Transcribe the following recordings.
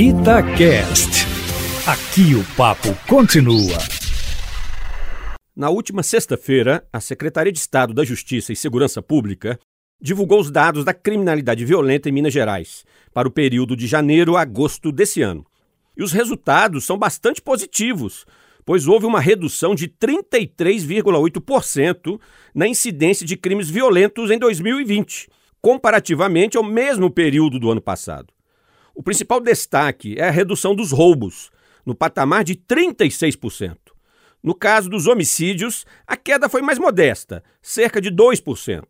Itacast. Aqui o papo continua. Na última sexta-feira, a Secretaria de Estado da Justiça e Segurança Pública divulgou os dados da criminalidade violenta em Minas Gerais para o período de janeiro a agosto desse ano. E os resultados são bastante positivos, pois houve uma redução de 33,8% na incidência de crimes violentos em 2020, comparativamente ao mesmo período do ano passado. O principal destaque é a redução dos roubos, no patamar de 36%. No caso dos homicídios, a queda foi mais modesta, cerca de 2%.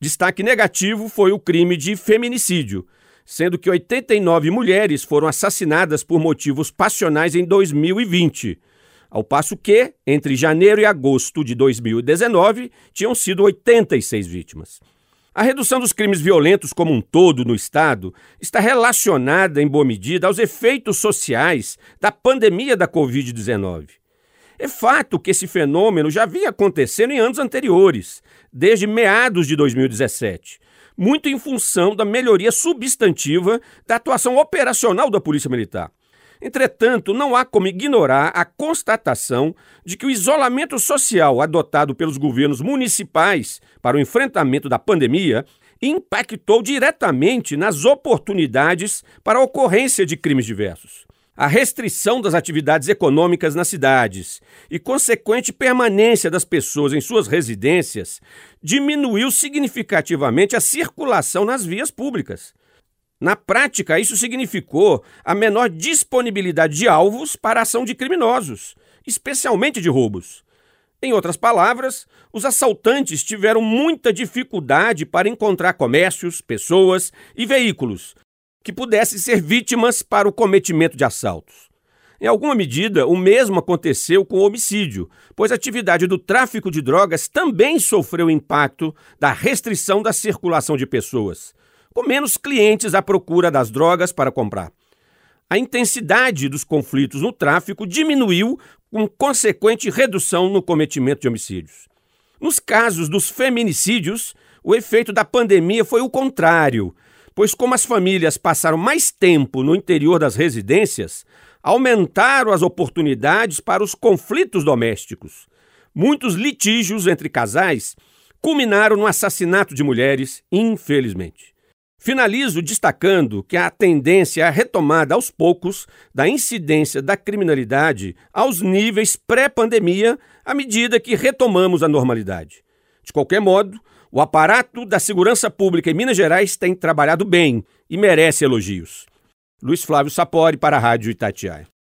Destaque negativo foi o crime de feminicídio, sendo que 89 mulheres foram assassinadas por motivos passionais em 2020, ao passo que, entre janeiro e agosto de 2019, tinham sido 86 vítimas. A redução dos crimes violentos como um todo no Estado está relacionada, em boa medida, aos efeitos sociais da pandemia da Covid-19. É fato que esse fenômeno já vinha acontecendo em anos anteriores, desde meados de 2017, muito em função da melhoria substantiva da atuação operacional da Polícia Militar. Entretanto, não há como ignorar a constatação de que o isolamento social adotado pelos governos municipais para o enfrentamento da pandemia impactou diretamente nas oportunidades para a ocorrência de crimes diversos. A restrição das atividades econômicas nas cidades e consequente permanência das pessoas em suas residências diminuiu significativamente a circulação nas vias públicas. Na prática, isso significou a menor disponibilidade de alvos para a ação de criminosos, especialmente de roubos. Em outras palavras, os assaltantes tiveram muita dificuldade para encontrar comércios, pessoas e veículos que pudessem ser vítimas para o cometimento de assaltos. Em alguma medida, o mesmo aconteceu com o homicídio, pois a atividade do tráfico de drogas também sofreu impacto da restrição da circulação de pessoas com menos clientes à procura das drogas para comprar. A intensidade dos conflitos no tráfico diminuiu, com consequente redução no cometimento de homicídios. Nos casos dos feminicídios, o efeito da pandemia foi o contrário, pois, como as famílias passaram mais tempo no interior das residências, aumentaram as oportunidades para os conflitos domésticos. Muitos litígios entre casais culminaram no assassinato de mulheres, infelizmente. Finalizo destacando que a tendência é a retomada aos poucos da incidência da criminalidade aos níveis pré-pandemia à medida que retomamos a normalidade. De qualquer modo, o aparato da segurança pública em Minas Gerais tem trabalhado bem e merece elogios. Luiz Flávio Sapori para a Rádio Itatiaia.